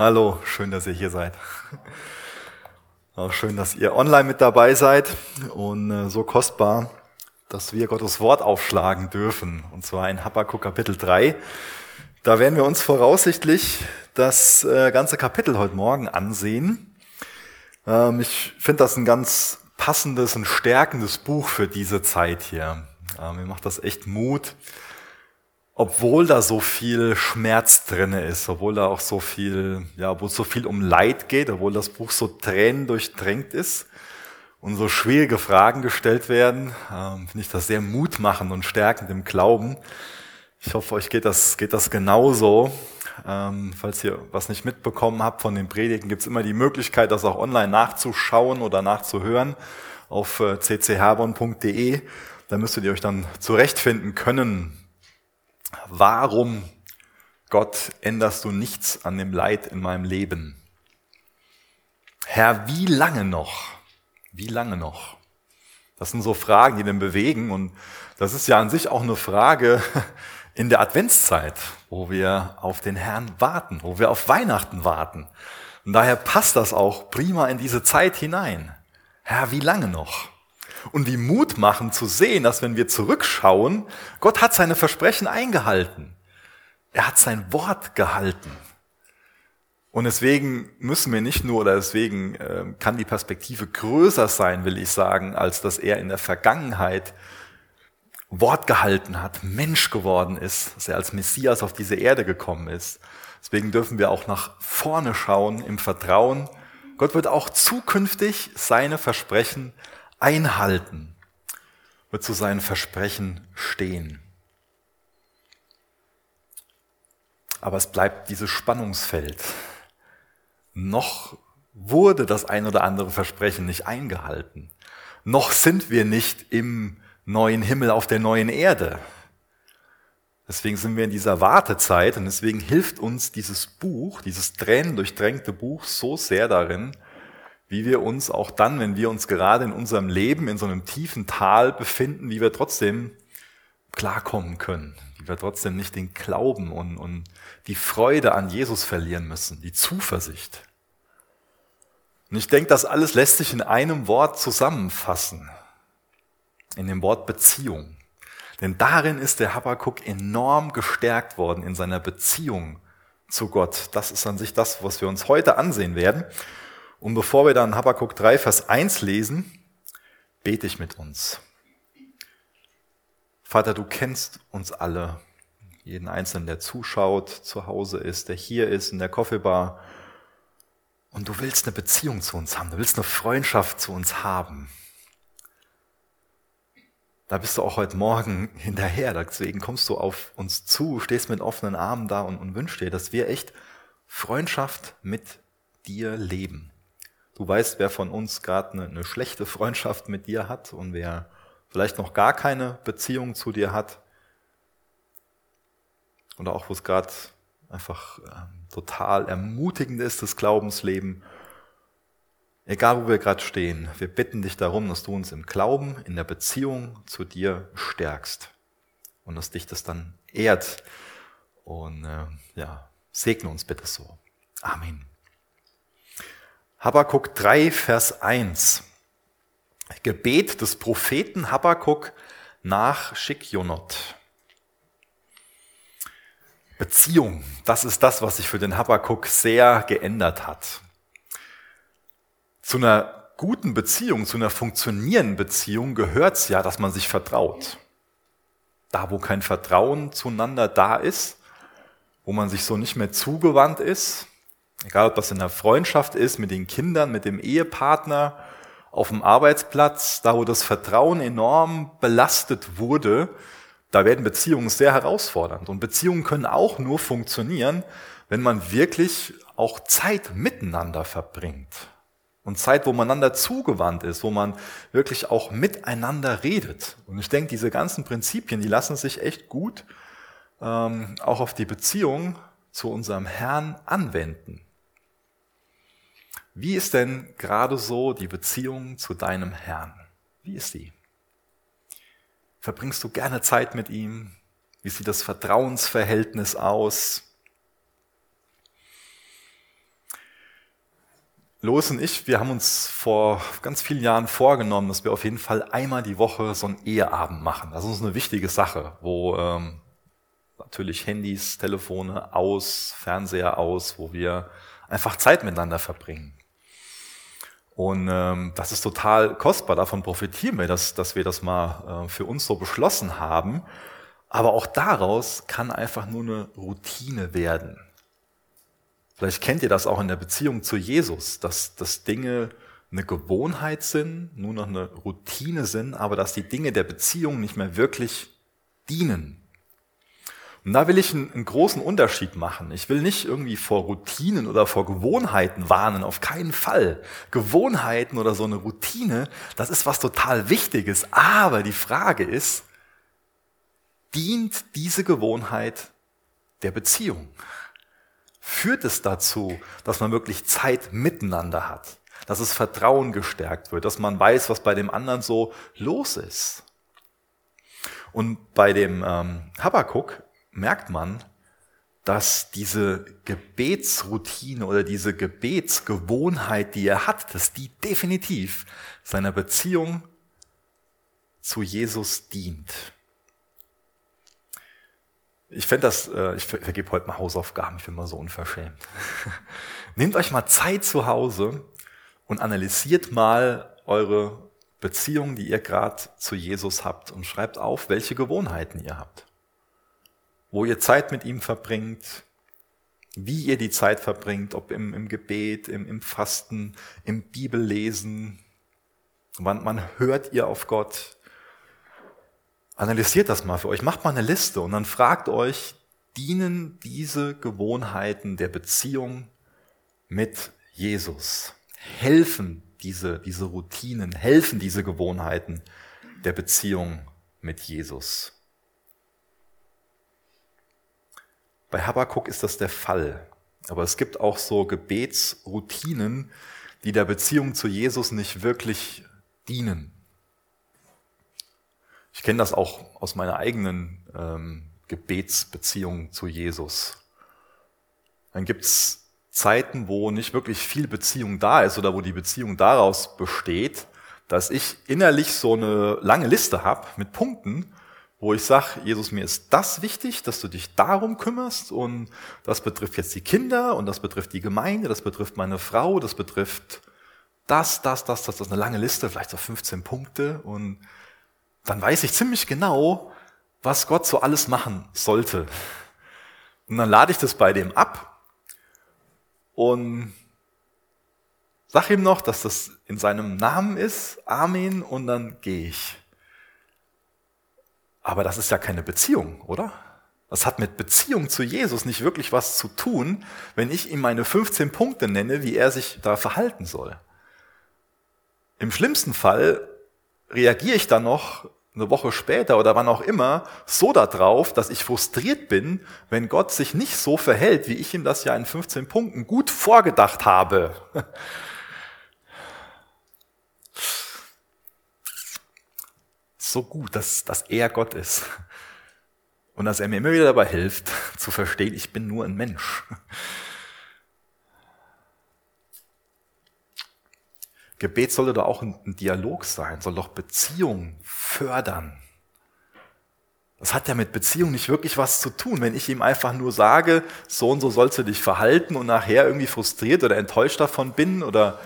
Hallo, schön, dass ihr hier seid. Auch schön, dass ihr online mit dabei seid und äh, so kostbar, dass wir Gottes Wort aufschlagen dürfen. Und zwar in Habakkuk Kapitel 3. Da werden wir uns voraussichtlich das äh, ganze Kapitel heute Morgen ansehen. Ähm, ich finde das ein ganz passendes und stärkendes Buch für diese Zeit hier. Ähm, mir macht das echt Mut, obwohl da so viel Schmerz drinne ist, obwohl da auch so viel, ja, obwohl es so viel um Leid geht, obwohl das Buch so Tränen durchdrängt ist und so schwierige Fragen gestellt werden, ähm, finde ich das sehr mutmachend und stärkend im Glauben. Ich hoffe, euch geht das, geht das genauso. Ähm, falls ihr was nicht mitbekommen habt von den Predigen, gibt es immer die Möglichkeit, das auch online nachzuschauen oder nachzuhören auf äh, ccharbon.de. Da müsstet ihr euch dann zurechtfinden können, Warum, Gott, änderst du nichts an dem Leid in meinem Leben? Herr, wie lange noch? Wie lange noch? Das sind so Fragen, die den bewegen und das ist ja an sich auch eine Frage in der Adventszeit, wo wir auf den Herrn warten, wo wir auf Weihnachten warten. Und daher passt das auch prima in diese Zeit hinein. Herr, wie lange noch? Und wie Mut machen zu sehen, dass wenn wir zurückschauen, Gott hat seine Versprechen eingehalten. Er hat sein Wort gehalten. Und deswegen müssen wir nicht nur, oder deswegen äh, kann die Perspektive größer sein, will ich sagen, als dass er in der Vergangenheit Wort gehalten hat, Mensch geworden ist, dass er als Messias auf diese Erde gekommen ist. Deswegen dürfen wir auch nach vorne schauen im Vertrauen. Gott wird auch zukünftig seine Versprechen einhalten, wird zu seinen Versprechen stehen. Aber es bleibt dieses Spannungsfeld. Noch wurde das ein oder andere Versprechen nicht eingehalten. Noch sind wir nicht im neuen Himmel auf der neuen Erde. Deswegen sind wir in dieser Wartezeit und deswegen hilft uns dieses Buch, dieses tränendurchdrängte Buch so sehr darin, wie wir uns auch dann, wenn wir uns gerade in unserem Leben in so einem tiefen Tal befinden, wie wir trotzdem klarkommen können, wie wir trotzdem nicht den Glauben und, und die Freude an Jesus verlieren müssen, die Zuversicht. Und ich denke, das alles lässt sich in einem Wort zusammenfassen, in dem Wort Beziehung. Denn darin ist der Habakkuk enorm gestärkt worden in seiner Beziehung zu Gott. Das ist an sich das, was wir uns heute ansehen werden. Und bevor wir dann Habakkuk 3, Vers 1 lesen, bete ich mit uns. Vater, du kennst uns alle, jeden Einzelnen, der zuschaut, zu Hause ist, der hier ist, in der Coffeebar. Und du willst eine Beziehung zu uns haben, du willst eine Freundschaft zu uns haben. Da bist du auch heute Morgen hinterher, deswegen kommst du auf uns zu, stehst mit offenen Armen da und, und wünschst dir, dass wir echt Freundschaft mit dir leben. Du weißt, wer von uns gerade eine, eine schlechte Freundschaft mit dir hat und wer vielleicht noch gar keine Beziehung zu dir hat. Oder auch, wo es gerade einfach äh, total ermutigend ist, das Glaubensleben. Egal, wo wir gerade stehen, wir bitten dich darum, dass du uns im Glauben, in der Beziehung zu dir stärkst und dass dich das dann ehrt. Und äh, ja, segne uns bitte so. Amen. Habakkuk 3, Vers 1. Gebet des Propheten Habakkuk nach Schikjonot. Beziehung, das ist das, was sich für den Habakkuk sehr geändert hat. Zu einer guten Beziehung, zu einer funktionierenden Beziehung gehört es ja, dass man sich vertraut. Da, wo kein Vertrauen zueinander da ist, wo man sich so nicht mehr zugewandt ist, Egal, ob das in der Freundschaft ist, mit den Kindern, mit dem Ehepartner, auf dem Arbeitsplatz, da wo das Vertrauen enorm belastet wurde, da werden Beziehungen sehr herausfordernd. Und Beziehungen können auch nur funktionieren, wenn man wirklich auch Zeit miteinander verbringt. Und Zeit, wo man einander zugewandt ist, wo man wirklich auch miteinander redet. Und ich denke, diese ganzen Prinzipien, die lassen sich echt gut ähm, auch auf die Beziehung zu unserem Herrn anwenden. Wie ist denn gerade so die Beziehung zu deinem Herrn? Wie ist die? Verbringst du gerne Zeit mit ihm? Wie sieht das Vertrauensverhältnis aus? Los und ich, wir haben uns vor ganz vielen Jahren vorgenommen, dass wir auf jeden Fall einmal die Woche so einen Eheabend machen. Das ist eine wichtige Sache, wo ähm, natürlich Handys, Telefone aus, Fernseher aus, wo wir einfach Zeit miteinander verbringen. Und ähm, das ist total kostbar, davon profitieren wir, dass, dass wir das mal äh, für uns so beschlossen haben. Aber auch daraus kann einfach nur eine Routine werden. Vielleicht kennt ihr das auch in der Beziehung zu Jesus, dass, dass Dinge eine Gewohnheit sind, nur noch eine Routine sind, aber dass die Dinge der Beziehung nicht mehr wirklich dienen. Und da will ich einen, einen, großen Unterschied machen. Ich will nicht irgendwie vor Routinen oder vor Gewohnheiten warnen, auf keinen Fall. Gewohnheiten oder so eine Routine, das ist was total Wichtiges. Aber die Frage ist, dient diese Gewohnheit der Beziehung? führt es dazu, dass man wirklich Zeit miteinander hat, dass es Vertrauen gestärkt wird, dass man weiß, was bei dem anderen so los ist. Und bei dem ähm, Habakkuk merkt man, dass diese Gebetsroutine oder diese Gebetsgewohnheit, die er hat, dass die definitiv seiner Beziehung zu Jesus dient. Ich fände das, äh, ich vergebe heute mal Hausaufgaben, ich bin mal so unverschämt. Nehmt euch mal Zeit zu Hause und analysiert mal eure Beziehung, die ihr gerade zu Jesus habt und schreibt auf, welche Gewohnheiten ihr habt. Wo ihr Zeit mit ihm verbringt, wie ihr die Zeit verbringt, ob im, im Gebet, im, im Fasten, im Bibellesen. Wann, wann hört ihr auf Gott? Analysiert das mal für euch, macht mal eine Liste und dann fragt euch, dienen diese Gewohnheiten der Beziehung mit Jesus? Helfen diese, diese Routinen, helfen diese Gewohnheiten der Beziehung mit Jesus? Bei Habakkuk ist das der Fall. Aber es gibt auch so Gebetsroutinen, die der Beziehung zu Jesus nicht wirklich dienen. Ich kenne das auch aus meiner eigenen ähm, Gebetsbeziehung zu Jesus. Dann gibt's Zeiten, wo nicht wirklich viel Beziehung da ist oder wo die Beziehung daraus besteht, dass ich innerlich so eine lange Liste habe mit Punkten, wo ich sage, Jesus, mir ist das wichtig, dass du dich darum kümmerst und das betrifft jetzt die Kinder und das betrifft die Gemeinde, das betrifft meine Frau, das betrifft das, das, das, das, das eine lange Liste, vielleicht so 15 Punkte und dann weiß ich ziemlich genau, was Gott so alles machen sollte. Und dann lade ich das bei dem ab und sag ihm noch, dass das in seinem Namen ist, Amen, und dann gehe ich. Aber das ist ja keine Beziehung, oder? Das hat mit Beziehung zu Jesus nicht wirklich was zu tun, wenn ich ihm meine 15 Punkte nenne, wie er sich da verhalten soll. Im schlimmsten Fall reagiere ich dann noch eine Woche später oder wann auch immer so darauf, dass ich frustriert bin, wenn Gott sich nicht so verhält, wie ich ihm das ja in 15 Punkten gut vorgedacht habe. So gut, dass, dass er Gott ist. Und dass er mir immer wieder dabei hilft, zu verstehen, ich bin nur ein Mensch. Gebet sollte doch auch ein, Dialog sein, soll doch Beziehung fördern. Das hat ja mit Beziehung nicht wirklich was zu tun. Wenn ich ihm einfach nur sage, so und so sollst du dich verhalten und nachher irgendwie frustriert oder enttäuscht davon bin oder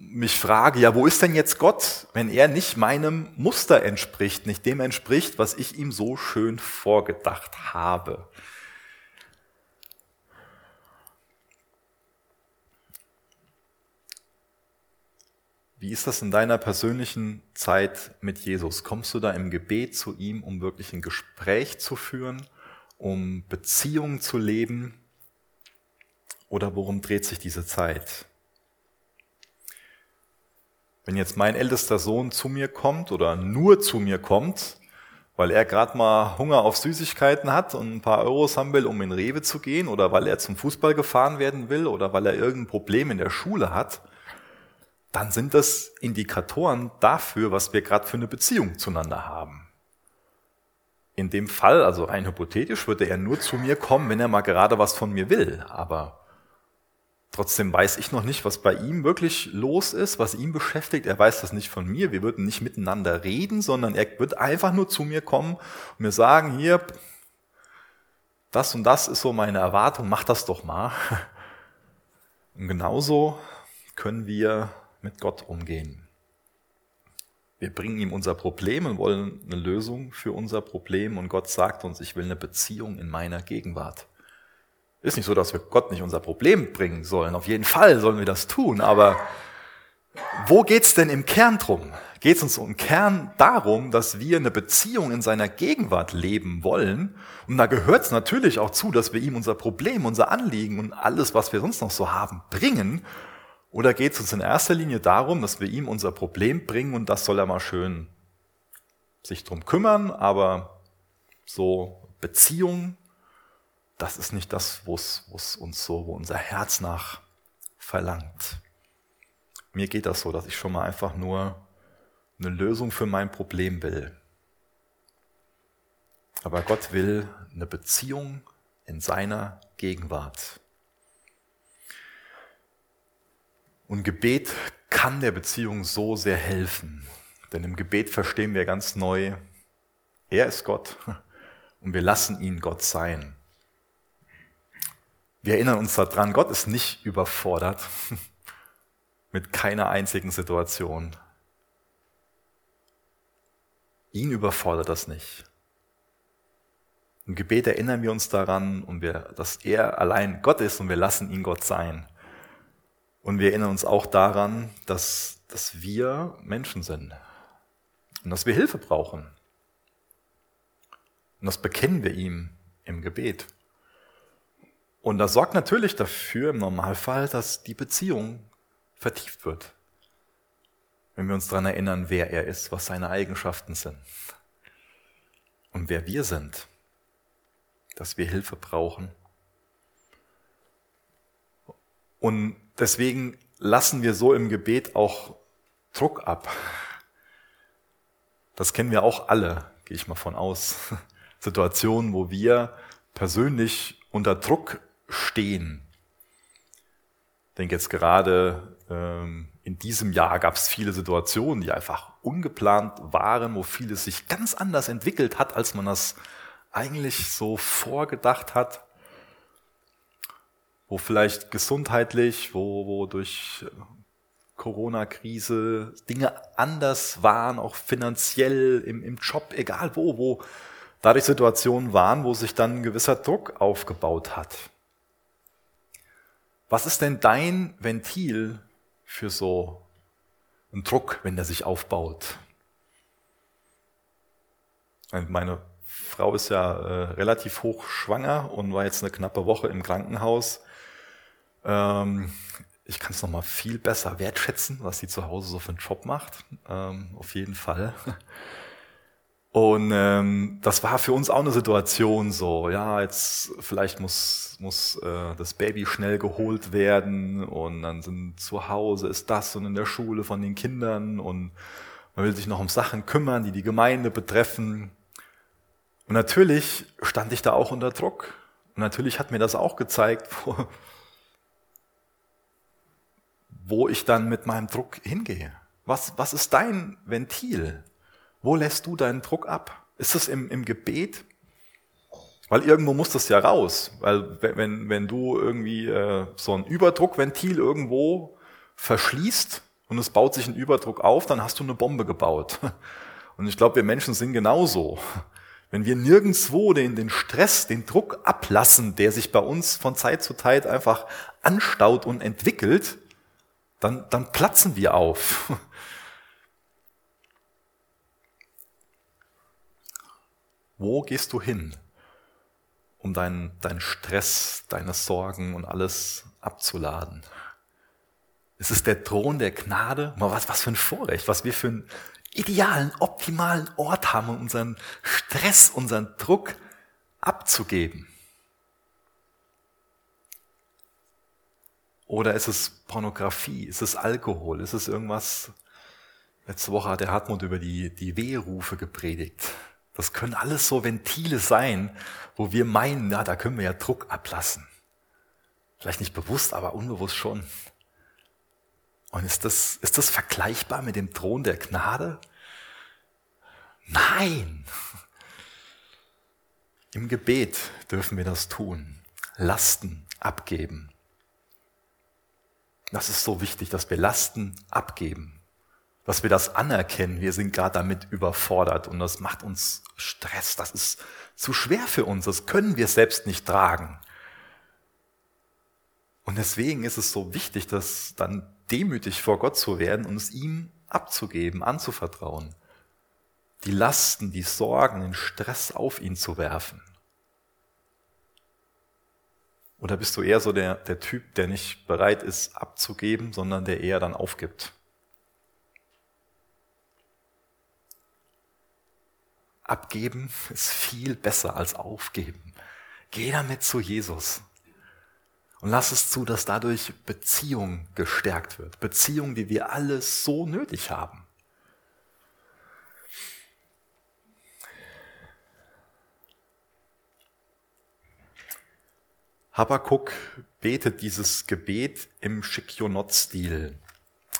mich frage, ja, wo ist denn jetzt Gott, wenn er nicht meinem Muster entspricht, nicht dem entspricht, was ich ihm so schön vorgedacht habe. Wie ist das in deiner persönlichen Zeit mit Jesus? Kommst du da im Gebet zu ihm, um wirklich ein Gespräch zu führen, um Beziehungen zu leben? Oder worum dreht sich diese Zeit? Wenn jetzt mein ältester Sohn zu mir kommt oder nur zu mir kommt, weil er gerade mal Hunger auf Süßigkeiten hat und ein paar Euros haben will, um in Rewe zu gehen, oder weil er zum Fußball gefahren werden will, oder weil er irgendein Problem in der Schule hat, dann sind das Indikatoren dafür, was wir gerade für eine Beziehung zueinander haben. In dem Fall, also rein hypothetisch, würde er nur zu mir kommen, wenn er mal gerade was von mir will. Aber Trotzdem weiß ich noch nicht, was bei ihm wirklich los ist, was ihn beschäftigt. Er weiß das nicht von mir. Wir würden nicht miteinander reden, sondern er wird einfach nur zu mir kommen und mir sagen, hier, das und das ist so meine Erwartung, mach das doch mal. Und genauso können wir mit Gott umgehen. Wir bringen ihm unser Problem und wollen eine Lösung für unser Problem und Gott sagt uns, ich will eine Beziehung in meiner Gegenwart. Ist nicht so, dass wir Gott nicht unser Problem bringen sollen. Auf jeden Fall sollen wir das tun. Aber wo geht's denn im Kern drum? Geht es uns im Kern darum, dass wir eine Beziehung in seiner Gegenwart leben wollen? Und da gehört es natürlich auch zu, dass wir ihm unser Problem, unser Anliegen und alles, was wir sonst noch so haben, bringen. Oder geht es uns in erster Linie darum, dass wir ihm unser Problem bringen und das soll er mal schön sich drum kümmern, aber so Beziehung das ist nicht das, wo es uns so, wo unser Herz nach verlangt. Mir geht das so, dass ich schon mal einfach nur eine Lösung für mein Problem will. Aber Gott will eine Beziehung in seiner Gegenwart. Und Gebet kann der Beziehung so sehr helfen. Denn im Gebet verstehen wir ganz neu, er ist Gott und wir lassen ihn Gott sein. Wir erinnern uns daran, Gott ist nicht überfordert mit keiner einzigen Situation. Ihn überfordert das nicht. Im Gebet erinnern wir uns daran, und wir, dass er allein Gott ist und wir lassen ihn Gott sein. Und wir erinnern uns auch daran, dass, dass wir Menschen sind und dass wir Hilfe brauchen. Und das bekennen wir ihm im Gebet. Und das sorgt natürlich dafür im Normalfall, dass die Beziehung vertieft wird. Wenn wir uns daran erinnern, wer er ist, was seine Eigenschaften sind und wer wir sind, dass wir Hilfe brauchen. Und deswegen lassen wir so im Gebet auch Druck ab. Das kennen wir auch alle, gehe ich mal von aus. Situationen, wo wir persönlich unter Druck stehen. Ich denke jetzt gerade ähm, in diesem Jahr gab es viele Situationen, die einfach ungeplant waren, wo vieles sich ganz anders entwickelt hat, als man das eigentlich so vorgedacht hat. Wo vielleicht gesundheitlich, wo, wo durch Corona-Krise Dinge anders waren, auch finanziell im, im Job, egal wo, wo dadurch Situationen waren, wo sich dann ein gewisser Druck aufgebaut hat. Was ist denn dein Ventil für so einen Druck, wenn der sich aufbaut? Meine Frau ist ja äh, relativ hoch schwanger und war jetzt eine knappe Woche im Krankenhaus. Ähm, ich kann es nochmal viel besser wertschätzen, was sie zu Hause so für einen Job macht. Ähm, auf jeden Fall. Und ähm, das war für uns auch eine Situation so, ja, jetzt vielleicht muss, muss äh, das Baby schnell geholt werden und dann sind zu Hause ist das und in der Schule von den Kindern und man will sich noch um Sachen kümmern, die die Gemeinde betreffen. Und natürlich stand ich da auch unter Druck. Und natürlich hat mir das auch gezeigt, wo, wo ich dann mit meinem Druck hingehe. Was, was ist dein Ventil? Wo lässt du deinen Druck ab? Ist es im, im Gebet? Weil irgendwo muss das ja raus. Weil wenn, wenn du irgendwie äh, so ein Überdruckventil irgendwo verschließt und es baut sich ein Überdruck auf, dann hast du eine Bombe gebaut. Und ich glaube, wir Menschen sind genauso. Wenn wir nirgendswo den, den Stress, den Druck ablassen, der sich bei uns von Zeit zu Zeit einfach anstaut und entwickelt, dann, dann platzen wir auf. Wo gehst du hin, um deinen, deinen Stress, deine Sorgen und alles abzuladen? Es ist der Thron der Gnade. Was, was für ein Vorrecht, was wir für einen idealen, optimalen Ort haben, um unseren Stress, unseren Druck abzugeben. Oder ist es Pornografie? Ist es Alkohol? Ist es irgendwas? Letzte Woche hat der Hartmut über die, die Wehrufe gepredigt. Das können alles so Ventile sein, wo wir meinen, ja, da können wir ja Druck ablassen. Vielleicht nicht bewusst, aber unbewusst schon. Und ist das, ist das vergleichbar mit dem Thron der Gnade? Nein. Im Gebet dürfen wir das tun. Lasten abgeben. Das ist so wichtig, dass wir Lasten abgeben. Dass wir das anerkennen. Wir sind gerade damit überfordert und das macht uns Stress. Das ist zu schwer für uns. Das können wir selbst nicht tragen. Und deswegen ist es so wichtig, dass dann demütig vor Gott zu werden und es ihm abzugeben, anzuvertrauen. Die Lasten, die Sorgen, den Stress auf ihn zu werfen. Oder bist du eher so der, der Typ, der nicht bereit ist abzugeben, sondern der eher dann aufgibt? Abgeben ist viel besser als aufgeben. Geh damit zu Jesus. Und lass es zu, dass dadurch Beziehung gestärkt wird. Beziehung, die wir alle so nötig haben. Habakkuk betet dieses Gebet im Schikionot-Stil,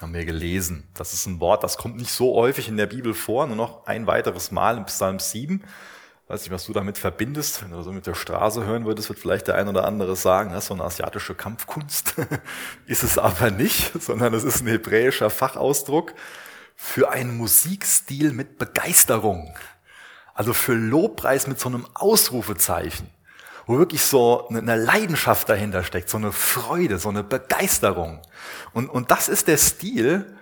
haben wir gelesen. Das ist ein Wort, das kommt nicht so häufig in der Bibel vor, nur noch ein weiteres Mal im Psalm 7. Weiß nicht, was du damit verbindest. Wenn du so mit der Straße hören würdest, wird vielleicht der ein oder andere sagen, das ist so eine asiatische Kampfkunst. ist es aber nicht, sondern es ist ein hebräischer Fachausdruck für einen Musikstil mit Begeisterung. Also für Lobpreis mit so einem Ausrufezeichen, wo wirklich so eine Leidenschaft dahinter steckt, so eine Freude, so eine Begeisterung. Und, und das ist der Stil,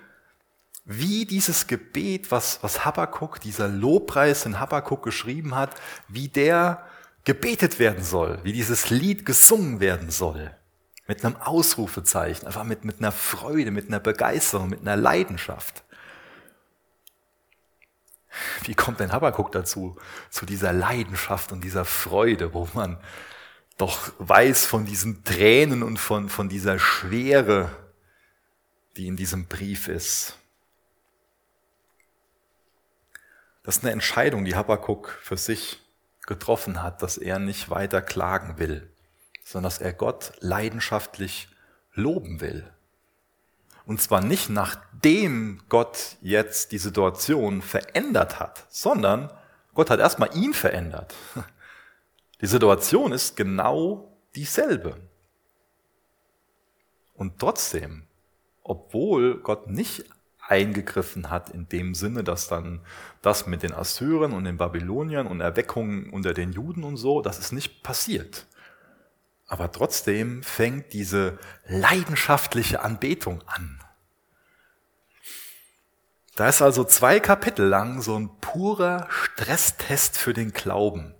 wie dieses Gebet, was, was Habakkuk, dieser Lobpreis, den Habakkuk geschrieben hat, wie der gebetet werden soll, wie dieses Lied gesungen werden soll. Mit einem Ausrufezeichen, einfach mit, mit einer Freude, mit einer Begeisterung, mit einer Leidenschaft. Wie kommt denn Habakkuk dazu, zu dieser Leidenschaft und dieser Freude, wo man doch weiß von diesen Tränen und von, von dieser Schwere, die in diesem Brief ist? Das ist eine Entscheidung, die Habakkuk für sich getroffen hat, dass er nicht weiter klagen will, sondern dass er Gott leidenschaftlich loben will. Und zwar nicht nachdem Gott jetzt die Situation verändert hat, sondern Gott hat erstmal ihn verändert. Die Situation ist genau dieselbe. Und trotzdem, obwohl Gott nicht eingegriffen hat, in dem Sinne, dass dann das mit den Assyrern und den Babyloniern und Erweckungen unter den Juden und so, das ist nicht passiert. Aber trotzdem fängt diese leidenschaftliche Anbetung an. Da ist also zwei Kapitel lang so ein purer Stresstest für den Glauben.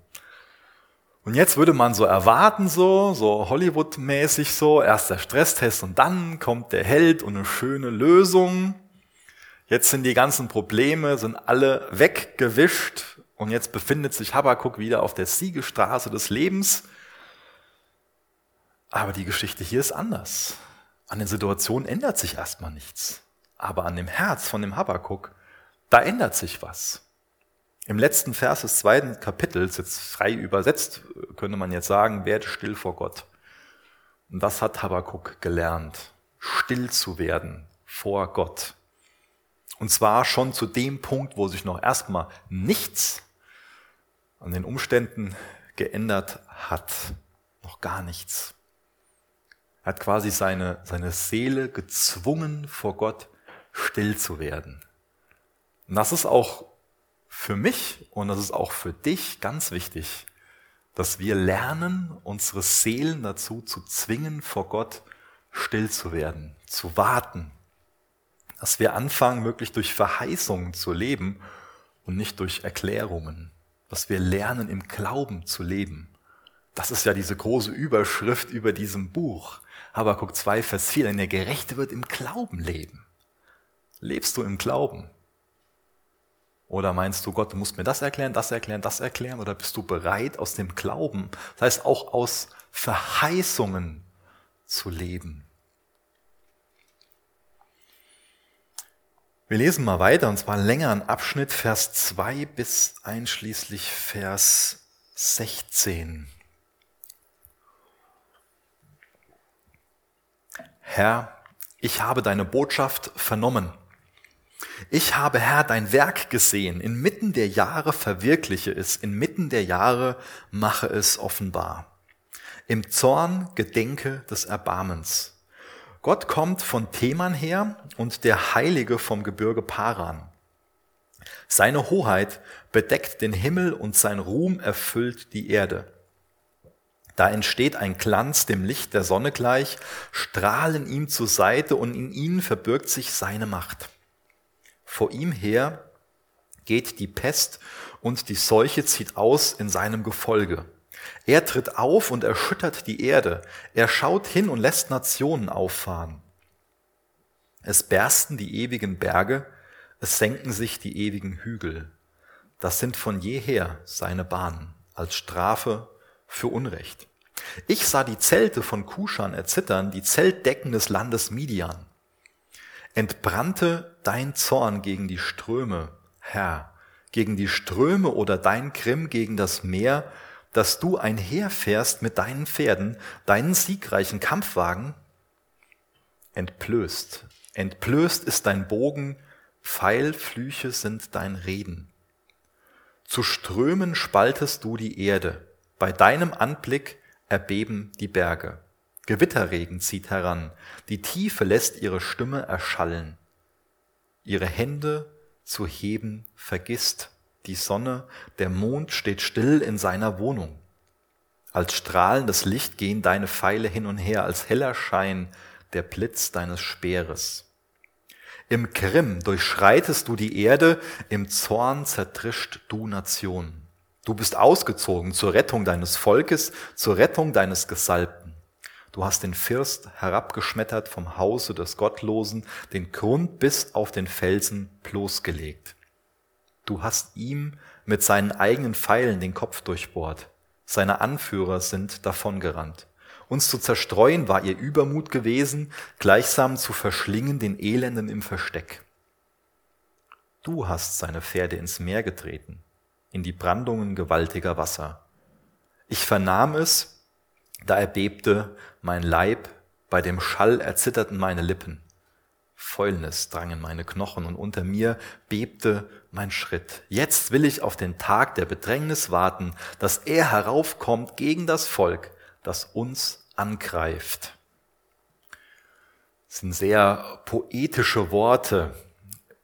Und jetzt würde man so erwarten, so, so Hollywood-mäßig so, erst der Stresstest und dann kommt der Held und eine schöne Lösung. Jetzt sind die ganzen Probleme, sind alle weggewischt und jetzt befindet sich Habakkuk wieder auf der Siegestraße des Lebens. Aber die Geschichte hier ist anders. An den Situationen ändert sich erstmal nichts. Aber an dem Herz von dem Habakkuk, da ändert sich was. Im letzten Vers des zweiten Kapitels, jetzt frei übersetzt, könnte man jetzt sagen, werde still vor Gott. Und das hat Habakkuk gelernt, still zu werden vor Gott. Und zwar schon zu dem Punkt, wo sich noch erstmal nichts an den Umständen geändert hat. Noch gar nichts. Er hat quasi seine, seine Seele gezwungen, vor Gott still zu werden. Und das ist auch für mich und das ist auch für dich ganz wichtig, dass wir lernen, unsere Seelen dazu zu zwingen, vor Gott still zu werden, zu warten, dass wir anfangen, wirklich durch Verheißungen zu leben und nicht durch Erklärungen. Dass wir lernen, im Glauben zu leben. Das ist ja diese große Überschrift über diesem Buch. Habakuk 2, Vers 4, denn der Gerechte wird im Glauben leben. Lebst du im Glauben? Oder meinst du, Gott, du musst mir das erklären, das erklären, das erklären? Oder bist du bereit, aus dem Glauben, das heißt auch aus Verheißungen zu leben? Wir lesen mal weiter, und zwar einen längeren Abschnitt, Vers 2 bis einschließlich Vers 16. Herr, ich habe deine Botschaft vernommen. Ich habe, Herr, dein Werk gesehen. Inmitten der Jahre verwirkliche es. Inmitten der Jahre mache es offenbar. Im Zorn gedenke des Erbarmens. Gott kommt von Theman her und der Heilige vom Gebirge Paran. Seine Hoheit bedeckt den Himmel und sein Ruhm erfüllt die Erde. Da entsteht ein Glanz dem Licht der Sonne gleich, strahlen ihm zur Seite und in ihnen verbirgt sich seine Macht. Vor ihm her geht die Pest und die Seuche zieht aus in seinem Gefolge. Er tritt auf und erschüttert die Erde. Er schaut hin und lässt Nationen auffahren. Es bersten die ewigen Berge, es senken sich die ewigen Hügel. Das sind von jeher seine Bahnen als Strafe für Unrecht. Ich sah die Zelte von Kuschan erzittern, die Zeltdecken des Landes Midian. Entbrannte dein Zorn gegen die Ströme, Herr, gegen die Ströme oder dein Grimm gegen das Meer, dass du einherfährst mit deinen Pferden, deinen siegreichen Kampfwagen? Entblößt, entblößt ist dein Bogen, Pfeilflüche sind dein Reden. Zu Strömen spaltest du die Erde, bei deinem Anblick erbeben die Berge. Gewitterregen zieht heran, die Tiefe lässt ihre Stimme erschallen. Ihre Hände zu heben vergisst die Sonne, der Mond steht still in seiner Wohnung. Als strahlendes Licht gehen deine Pfeile hin und her, als heller Schein der Blitz deines Speeres. Im Grimm durchschreitest du die Erde, im Zorn zertrischt du Nationen. Du bist ausgezogen zur Rettung deines Volkes, zur Rettung deines Gesalbten. Du hast den First herabgeschmettert vom Hause des Gottlosen, den Grund bis auf den Felsen bloßgelegt. Du hast ihm mit seinen eigenen Pfeilen den Kopf durchbohrt. Seine Anführer sind davongerannt. Uns zu zerstreuen war ihr Übermut gewesen, gleichsam zu verschlingen den Elenden im Versteck. Du hast seine Pferde ins Meer getreten in die Brandungen gewaltiger Wasser. Ich vernahm es, da erbebte mein Leib, bei dem Schall erzitterten meine Lippen. Fäulnis drang in meine Knochen und unter mir bebte mein Schritt. Jetzt will ich auf den Tag der Bedrängnis warten, dass er heraufkommt gegen das Volk, das uns angreift. Das sind sehr poetische Worte,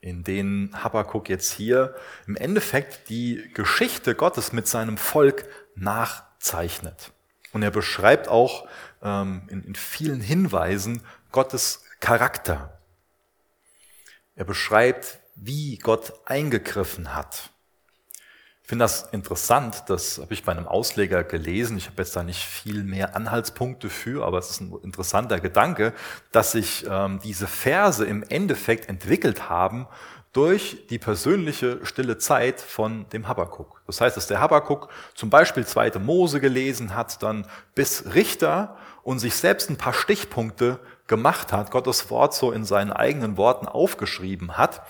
in denen Habakkuk jetzt hier im Endeffekt die Geschichte Gottes mit seinem Volk nachzeichnet. Und er beschreibt auch ähm, in, in vielen Hinweisen Gottes Charakter. Er beschreibt, wie Gott eingegriffen hat. Ich finde das interessant, das habe ich bei einem Ausleger gelesen. Ich habe jetzt da nicht viel mehr Anhaltspunkte für, aber es ist ein interessanter Gedanke, dass sich ähm, diese Verse im Endeffekt entwickelt haben durch die persönliche stille Zeit von dem Habakuk. Das heißt, dass der Habakuk zum Beispiel zweite Mose gelesen hat, dann bis Richter und sich selbst ein paar Stichpunkte gemacht hat, Gottes Wort so in seinen eigenen Worten aufgeschrieben hat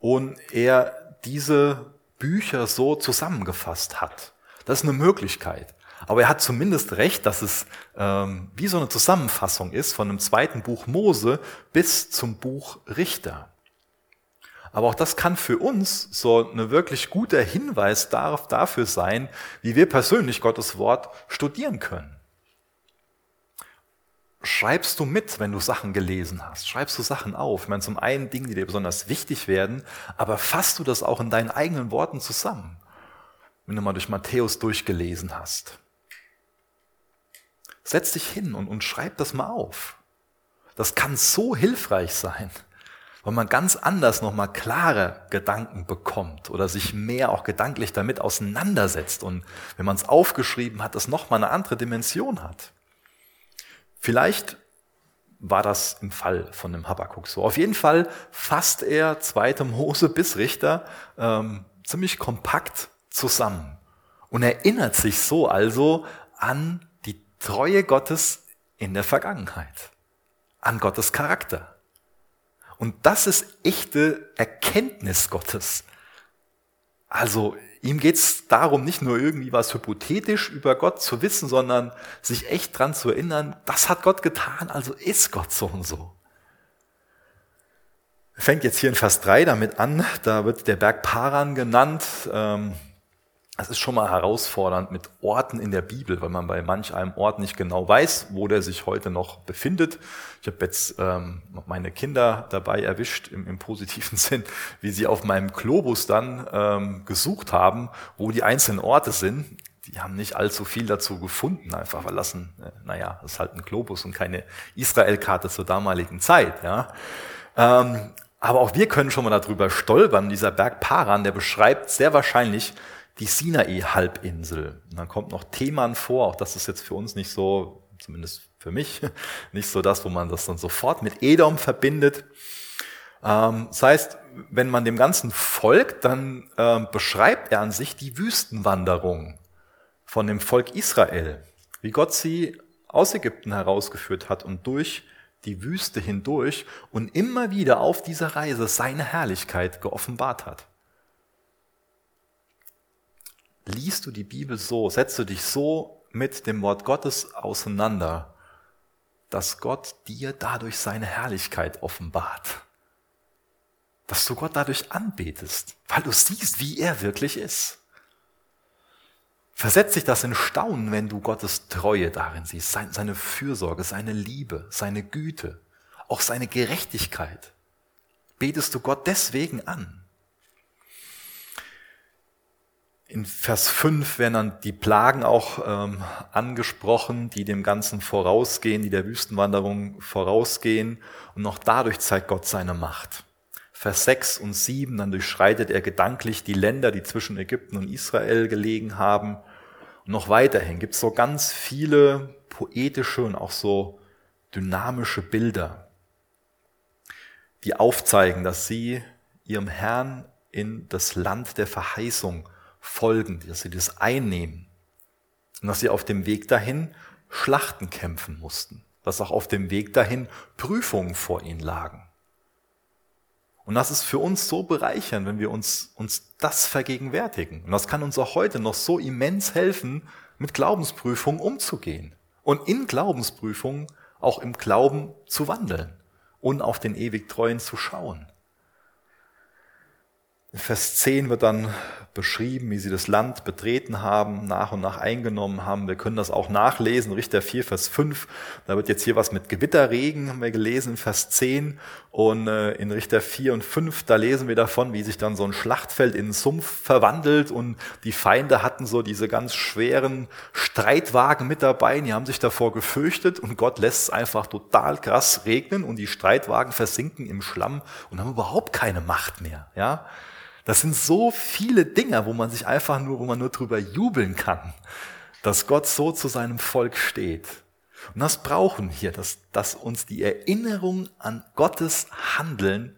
und er diese Bücher so zusammengefasst hat. Das ist eine Möglichkeit. Aber er hat zumindest recht, dass es ähm, wie so eine Zusammenfassung ist von dem zweiten Buch Mose bis zum Buch Richter. Aber auch das kann für uns so eine wirklich guter Hinweis darauf, dafür sein, wie wir persönlich Gottes Wort studieren können. Schreibst du mit, wenn du Sachen gelesen hast? Schreibst du Sachen auf? Ich meine, zum einen Dinge, die dir besonders wichtig werden, aber fasst du das auch in deinen eigenen Worten zusammen? Wenn du mal durch Matthäus durchgelesen hast. Setz dich hin und, und schreib das mal auf. Das kann so hilfreich sein, weil man ganz anders nochmal klare Gedanken bekommt oder sich mehr auch gedanklich damit auseinandersetzt und wenn man es aufgeschrieben hat, das nochmal eine andere Dimension hat. Vielleicht war das im Fall von dem Habakkuk so. Auf jeden Fall fasst er zweite Mose bis Richter ähm, ziemlich kompakt zusammen und erinnert sich so also an die Treue Gottes in der Vergangenheit, an Gottes Charakter. Und das ist echte Erkenntnis Gottes. Also Ihm geht es darum, nicht nur irgendwie was hypothetisch über Gott zu wissen, sondern sich echt dran zu erinnern, das hat Gott getan, also ist Gott so und so. Fängt jetzt hier in Vers 3 damit an, da wird der Berg Paran genannt. Ähm, es ist schon mal herausfordernd mit Orten in der Bibel, weil man bei manch einem Ort nicht genau weiß, wo der sich heute noch befindet. Ich habe jetzt ähm, meine Kinder dabei erwischt, im, im, positiven Sinn, wie sie auf meinem Globus dann ähm, gesucht haben, wo die einzelnen Orte sind. Die haben nicht allzu viel dazu gefunden, einfach ein, äh, naja, das ist halt ein Globus und keine Israel-Karte zur damaligen Zeit. Ja. Ähm, aber auch wir können schon mal darüber stolpern. Dieser Berg Paran, der beschreibt sehr wahrscheinlich die Sinai-Halbinsel. Und dann kommt noch Theman vor, auch das ist jetzt für uns nicht so, zumindest für mich, nicht so das, wo man das dann sofort mit Edom verbindet. Ähm, das heißt, wenn man dem Ganzen folgt, dann ähm, beschreibt er an sich die Wüstenwanderung von dem Volk Israel, wie Gott sie aus Ägypten herausgeführt hat und durch die Wüste hindurch und immer wieder auf dieser Reise seine Herrlichkeit geoffenbart hat liest du die Bibel so, setzt du dich so mit dem Wort Gottes auseinander, dass Gott dir dadurch seine Herrlichkeit offenbart. Dass du Gott dadurch anbetest, weil du siehst, wie er wirklich ist. Versetzt sich das in Staunen, wenn du Gottes Treue darin siehst, seine Fürsorge, seine Liebe, seine Güte, auch seine Gerechtigkeit. Betest du Gott deswegen an? In Vers 5 werden dann die Plagen auch ähm, angesprochen, die dem Ganzen vorausgehen, die der Wüstenwanderung vorausgehen. Und noch dadurch zeigt Gott seine Macht. Vers 6 und 7, dann durchschreitet er gedanklich die Länder, die zwischen Ägypten und Israel gelegen haben. Und noch weiterhin gibt es so ganz viele poetische und auch so dynamische Bilder, die aufzeigen, dass sie ihrem Herrn in das Land der Verheißung folgen, dass sie das einnehmen. Und dass sie auf dem Weg dahin Schlachten kämpfen mussten. Dass auch auf dem Weg dahin Prüfungen vor ihnen lagen. Und das ist für uns so bereichernd, wenn wir uns, uns das vergegenwärtigen. Und das kann uns auch heute noch so immens helfen, mit Glaubensprüfungen umzugehen. Und in Glaubensprüfungen auch im Glauben zu wandeln und auf den ewig Treuen zu schauen. In Vers 10 wird dann beschrieben, wie sie das Land betreten haben, nach und nach eingenommen haben. Wir können das auch nachlesen, Richter 4, Vers 5. Da wird jetzt hier was mit Gewitterregen, haben wir gelesen, Vers 10. Und äh, in Richter 4 und 5, da lesen wir davon, wie sich dann so ein Schlachtfeld in einen Sumpf verwandelt und die Feinde hatten so diese ganz schweren Streitwagen mit dabei, die haben sich davor gefürchtet und Gott lässt es einfach total krass regnen und die Streitwagen versinken im Schlamm und haben überhaupt keine Macht mehr, ja. Das sind so viele Dinge, wo man sich einfach nur, wo man nur drüber jubeln kann, dass Gott so zu seinem Volk steht. Und das brauchen wir, dass, dass uns die Erinnerung an Gottes Handeln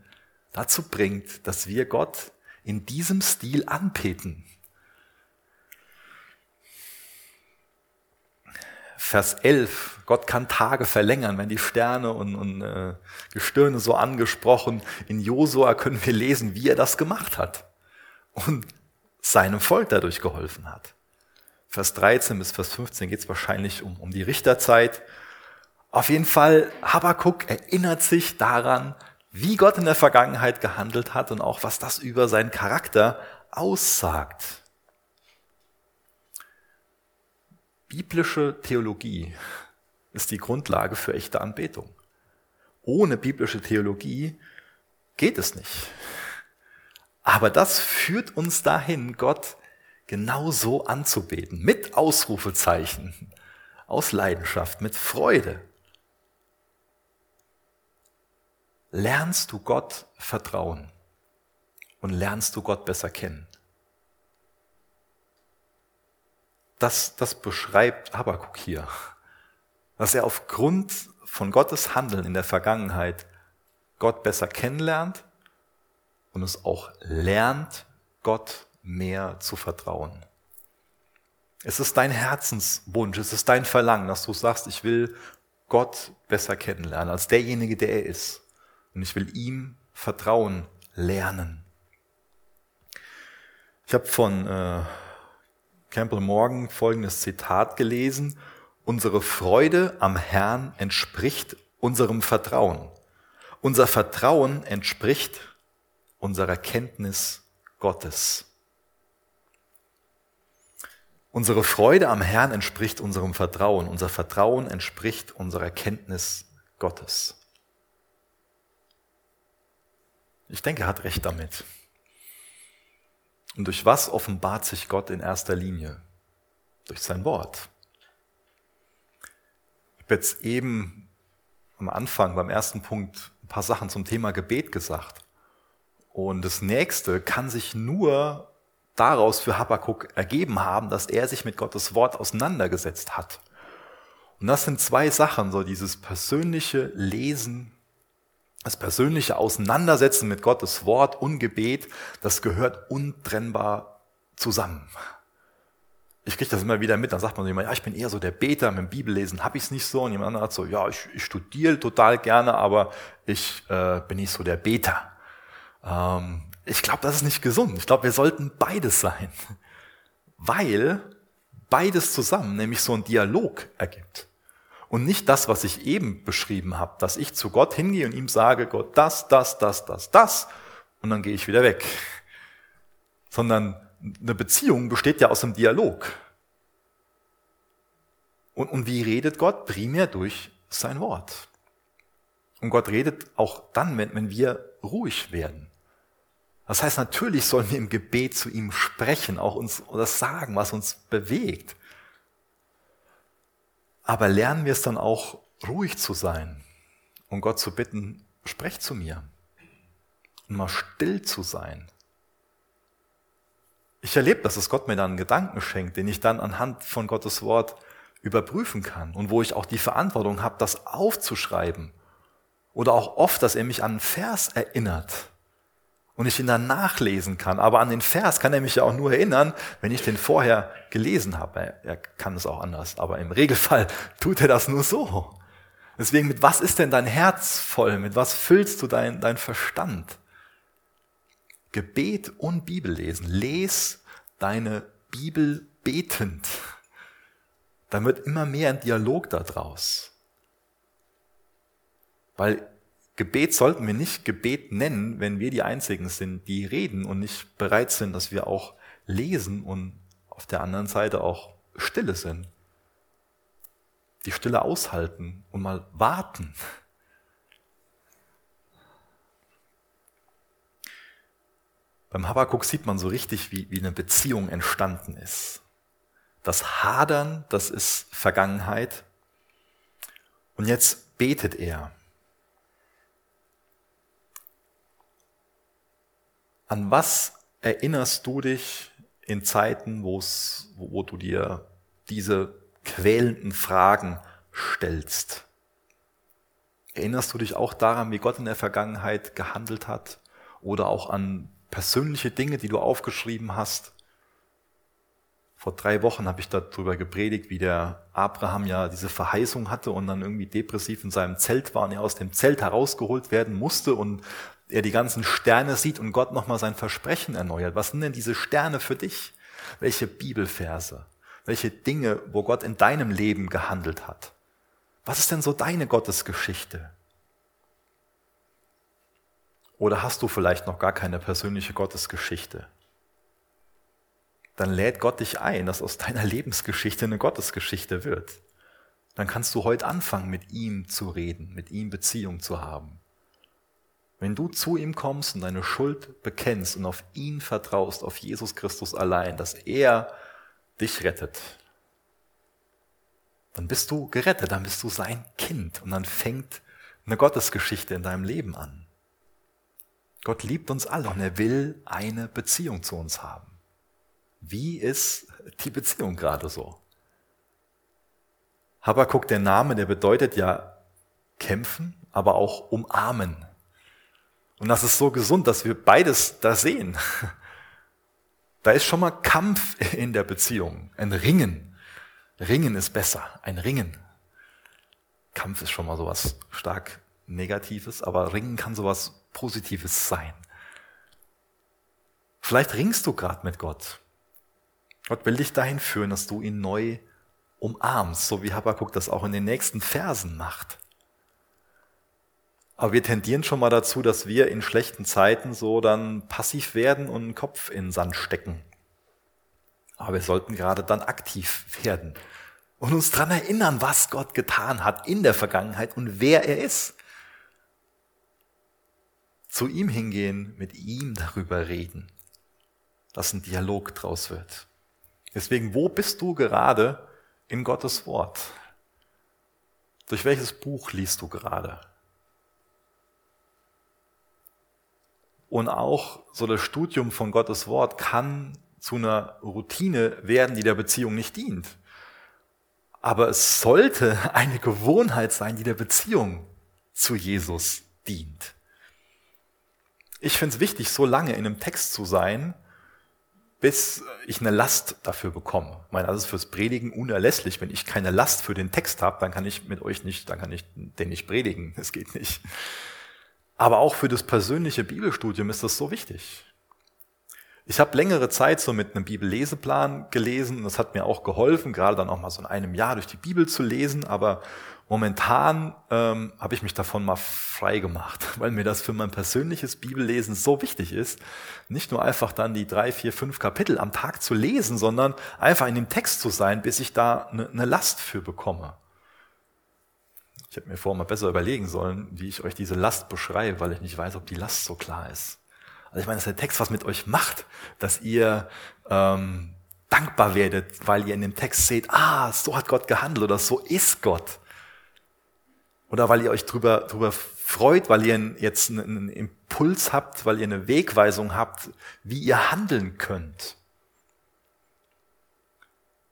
dazu bringt, dass wir Gott in diesem Stil anbeten. Vers 11, Gott kann Tage verlängern, wenn die Sterne und, und äh, Gestirne so angesprochen. In Josua können wir lesen, wie er das gemacht hat und seinem Volk dadurch geholfen hat. Vers 13 bis Vers 15 geht es wahrscheinlich um, um die Richterzeit. Auf jeden Fall, Habakkuk erinnert sich daran, wie Gott in der Vergangenheit gehandelt hat und auch was das über seinen Charakter aussagt. Biblische Theologie ist die Grundlage für echte Anbetung. Ohne biblische Theologie geht es nicht. Aber das führt uns dahin, Gott genauso anzubeten, mit Ausrufezeichen, aus Leidenschaft, mit Freude. Lernst du Gott vertrauen und lernst du Gott besser kennen. Das, das beschreibt Habakkuk hier. Dass er aufgrund von Gottes Handeln in der Vergangenheit Gott besser kennenlernt und es auch lernt, Gott mehr zu vertrauen. Es ist dein Herzenswunsch, es ist dein Verlangen, dass du sagst, ich will Gott besser kennenlernen als derjenige, der er ist. Und ich will ihm Vertrauen lernen. Ich habe von äh, Campbell Morgan folgendes Zitat gelesen. Unsere Freude am Herrn entspricht unserem Vertrauen. Unser Vertrauen entspricht unserer Kenntnis Gottes. Unsere Freude am Herrn entspricht unserem Vertrauen. Unser Vertrauen entspricht unserer Kenntnis Gottes. Ich denke, er hat recht damit. Und durch was offenbart sich Gott in erster Linie? Durch sein Wort. Ich habe jetzt eben am Anfang, beim ersten Punkt, ein paar Sachen zum Thema Gebet gesagt. Und das nächste kann sich nur daraus für Habakkuk ergeben haben, dass er sich mit Gottes Wort auseinandergesetzt hat. Und das sind zwei Sachen, so dieses persönliche Lesen, das persönliche Auseinandersetzen mit Gottes Wort und Gebet, das gehört untrennbar zusammen. Ich kriege das immer wieder mit, dann sagt man so immer, ja, ich bin eher so der Beter, mit dem Bibellesen habe ich es nicht so. Und jemand anderer hat so, ja, ich, ich studiere total gerne, aber ich äh, bin nicht so der Beter. Ähm, ich glaube, das ist nicht gesund. Ich glaube, wir sollten beides sein. Weil beides zusammen nämlich so einen Dialog ergibt. Und nicht das, was ich eben beschrieben habe, dass ich zu Gott hingehe und ihm sage, Gott, das, das, das, das, das, und dann gehe ich wieder weg. Sondern eine Beziehung besteht ja aus einem Dialog. Und, und wie redet Gott? Primär durch sein Wort. Und Gott redet auch dann, wenn, wenn wir ruhig werden. Das heißt, natürlich sollen wir im Gebet zu ihm sprechen, auch uns das sagen, was uns bewegt. Aber lernen wir es dann auch, ruhig zu sein und Gott zu bitten, sprech zu mir. Und mal still zu sein. Ich erlebe, dass es Gott mir dann einen Gedanken schenkt, den ich dann anhand von Gottes Wort überprüfen kann und wo ich auch die Verantwortung habe, das aufzuschreiben. Oder auch oft, dass er mich an einen Vers erinnert und ich ihn dann nachlesen kann. Aber an den Vers kann er mich ja auch nur erinnern, wenn ich den vorher gelesen habe. Er kann es auch anders, aber im Regelfall tut er das nur so. Deswegen, mit was ist denn dein Herz voll? Mit was füllst du dein, dein Verstand? Gebet und Bibellesen. Les deine Bibel betend. Dann wird immer mehr ein Dialog daraus. Weil Gebet sollten wir nicht Gebet nennen, wenn wir die Einzigen sind, die reden und nicht bereit sind, dass wir auch lesen und auf der anderen Seite auch Stille sind. Die Stille aushalten und mal warten. Beim Habakkuk sieht man so richtig, wie, wie eine Beziehung entstanden ist. Das Hadern, das ist Vergangenheit. Und jetzt betet er. An was erinnerst du dich in Zeiten, wo's, wo du dir diese quälenden Fragen stellst? Erinnerst du dich auch daran, wie Gott in der Vergangenheit gehandelt hat? Oder auch an persönliche Dinge, die du aufgeschrieben hast? Vor drei Wochen habe ich darüber gepredigt, wie der Abraham ja diese Verheißung hatte und dann irgendwie depressiv in seinem Zelt war und er aus dem Zelt herausgeholt werden musste und er die ganzen Sterne sieht und Gott nochmal sein Versprechen erneuert. Was sind denn diese Sterne für dich? Welche Bibelverse? Welche Dinge, wo Gott in deinem Leben gehandelt hat? Was ist denn so deine Gottesgeschichte? Oder hast du vielleicht noch gar keine persönliche Gottesgeschichte? Dann lädt Gott dich ein, dass aus deiner Lebensgeschichte eine Gottesgeschichte wird. Dann kannst du heute anfangen, mit ihm zu reden, mit ihm Beziehung zu haben. Wenn du zu ihm kommst und deine Schuld bekennst und auf ihn vertraust, auf Jesus Christus allein, dass er dich rettet, dann bist du gerettet, dann bist du sein Kind und dann fängt eine Gottesgeschichte in deinem Leben an. Gott liebt uns alle und er will eine Beziehung zu uns haben. Wie ist die Beziehung gerade so? Habakuk, der Name, der bedeutet ja kämpfen, aber auch umarmen. Und das ist so gesund, dass wir beides da sehen. Da ist schon mal Kampf in der Beziehung, ein Ringen. Ringen ist besser, ein Ringen. Kampf ist schon mal sowas stark Negatives, aber Ringen kann sowas Positives sein. Vielleicht ringst du gerade mit Gott. Gott will dich dahin führen, dass du ihn neu umarmst, so wie Habakkuk das auch in den nächsten Versen macht. Aber wir tendieren schon mal dazu, dass wir in schlechten Zeiten so dann passiv werden und den Kopf in den Sand stecken. Aber wir sollten gerade dann aktiv werden und uns dran erinnern, was Gott getan hat in der Vergangenheit und wer er ist. Zu ihm hingehen, mit ihm darüber reden, dass ein Dialog draus wird. Deswegen, wo bist du gerade in Gottes Wort? Durch welches Buch liest du gerade? Und auch so das Studium von Gottes Wort kann zu einer Routine werden, die der Beziehung nicht dient. Aber es sollte eine Gewohnheit sein, die der Beziehung zu Jesus dient. Ich finde es wichtig, so lange in einem Text zu sein, bis ich eine Last dafür bekomme. Ich meine, das ist fürs Predigen unerlässlich. Wenn ich keine Last für den Text habe, dann kann ich mit euch nicht, dann kann ich den nicht predigen. Das geht nicht. Aber auch für das persönliche Bibelstudium ist das so wichtig. Ich habe längere Zeit so mit einem Bibelleseplan gelesen und das hat mir auch geholfen, gerade dann auch mal so in einem Jahr durch die Bibel zu lesen. Aber momentan ähm, habe ich mich davon mal frei gemacht, weil mir das für mein persönliches Bibellesen so wichtig ist, nicht nur einfach dann die drei, vier, fünf Kapitel am Tag zu lesen, sondern einfach in dem Text zu sein, bis ich da eine, eine Last für bekomme. Ich hätte mir vorher mal besser überlegen sollen, wie ich euch diese Last beschreibe, weil ich nicht weiß, ob die Last so klar ist. Also ich meine, dass der Text was mit euch macht, dass ihr ähm, dankbar werdet, weil ihr in dem Text seht, ah, so hat Gott gehandelt oder so ist Gott. Oder weil ihr euch drüber, drüber freut, weil ihr jetzt einen Impuls habt, weil ihr eine Wegweisung habt, wie ihr handeln könnt.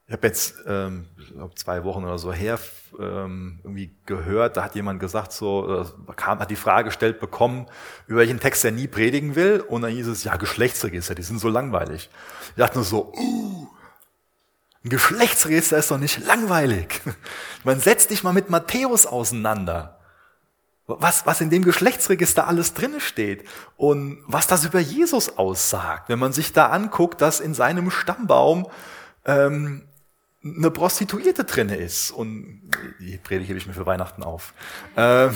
Ich habe jetzt ähm, zwei Wochen oder so her ähm, irgendwie gehört, da hat jemand gesagt, so äh, kam, hat die Frage gestellt bekommen, über welchen Text er nie predigen will, und dann hieß es, ja, Geschlechtsregister, die sind so langweilig. Ich dachte nur so, uh, ein Geschlechtsregister ist doch nicht langweilig. Man setzt dich mal mit Matthäus auseinander. Was, was in dem Geschlechtsregister alles drinne steht und was das über Jesus aussagt, wenn man sich da anguckt, dass in seinem Stammbaum ähm, eine Prostituierte drinne ist. Und die Predigt hebe ich mir für Weihnachten auf. Ähm,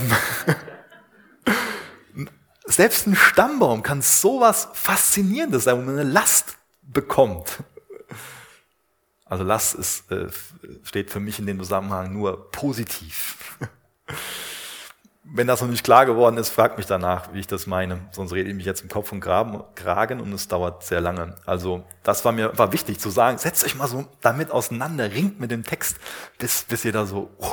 selbst ein Stammbaum kann sowas Faszinierendes sein, wo man eine Last bekommt. Also Last ist, äh, steht für mich in dem Zusammenhang nur positiv. Wenn das noch nicht klar geworden ist, fragt mich danach, wie ich das meine. Sonst rede ich mich jetzt im Kopf und Kragen und es dauert sehr lange. Also das war mir war wichtig zu sagen. Setzt euch mal so damit auseinander, ringt mit dem Text, bis, bis ihr da so, uh,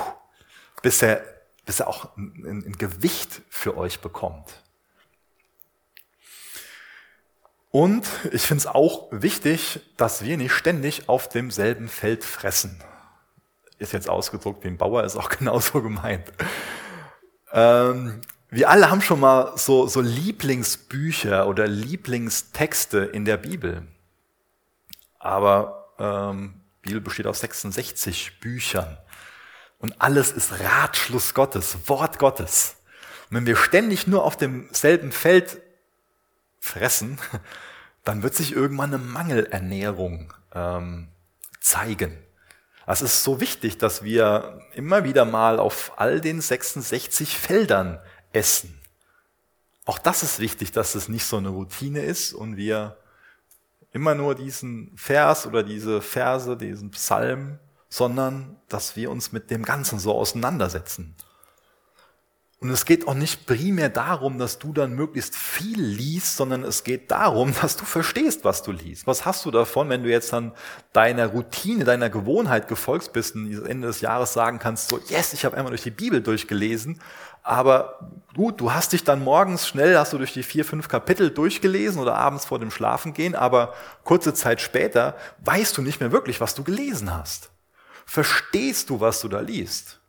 bis er, bis er auch ein, ein Gewicht für euch bekommt. Und ich finde es auch wichtig, dass wir nicht ständig auf demselben Feld fressen. Ist jetzt ausgedruckt wie ein Bauer, ist auch genauso gemeint. Ähm, wir alle haben schon mal so, so Lieblingsbücher oder Lieblingstexte in der Bibel. Aber ähm, Bibel besteht aus 66 Büchern. Und alles ist Ratschluss Gottes, Wort Gottes. Und wenn wir ständig nur auf demselben Feld fressen, dann wird sich irgendwann eine Mangelernährung ähm, zeigen. Es ist so wichtig, dass wir immer wieder mal auf all den 66 Feldern essen. Auch das ist wichtig, dass es nicht so eine Routine ist und wir immer nur diesen Vers oder diese Verse, diesen Psalm, sondern dass wir uns mit dem Ganzen so auseinandersetzen. Und es geht auch nicht primär darum, dass du dann möglichst viel liest, sondern es geht darum, dass du verstehst, was du liest. Was hast du davon, wenn du jetzt dann deiner Routine, deiner Gewohnheit gefolgt bist und Ende des Jahres sagen kannst, so, yes, ich habe einmal durch die Bibel durchgelesen, aber gut, du hast dich dann morgens schnell, hast du durch die vier, fünf Kapitel durchgelesen oder abends vor dem Schlafengehen, aber kurze Zeit später weißt du nicht mehr wirklich, was du gelesen hast. Verstehst du, was du da liest?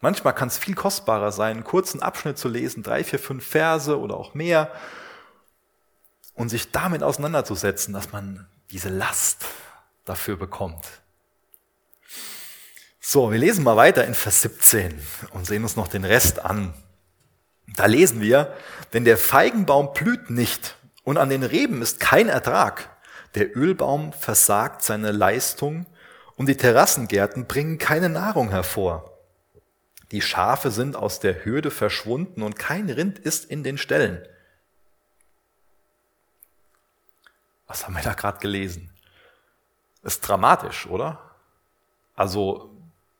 Manchmal kann es viel kostbarer sein, einen kurzen Abschnitt zu lesen, drei, vier, fünf Verse oder auch mehr, und sich damit auseinanderzusetzen, dass man diese Last dafür bekommt. So, wir lesen mal weiter in Vers 17 und sehen uns noch den Rest an. Da lesen wir, denn der Feigenbaum blüht nicht Und an den Reben ist kein Ertrag. Der Ölbaum versagt seine Leistung und die Terrassengärten bringen keine Nahrung hervor. Die Schafe sind aus der Hürde verschwunden und kein Rind ist in den Ställen. Was haben wir da gerade gelesen? Ist dramatisch, oder? Also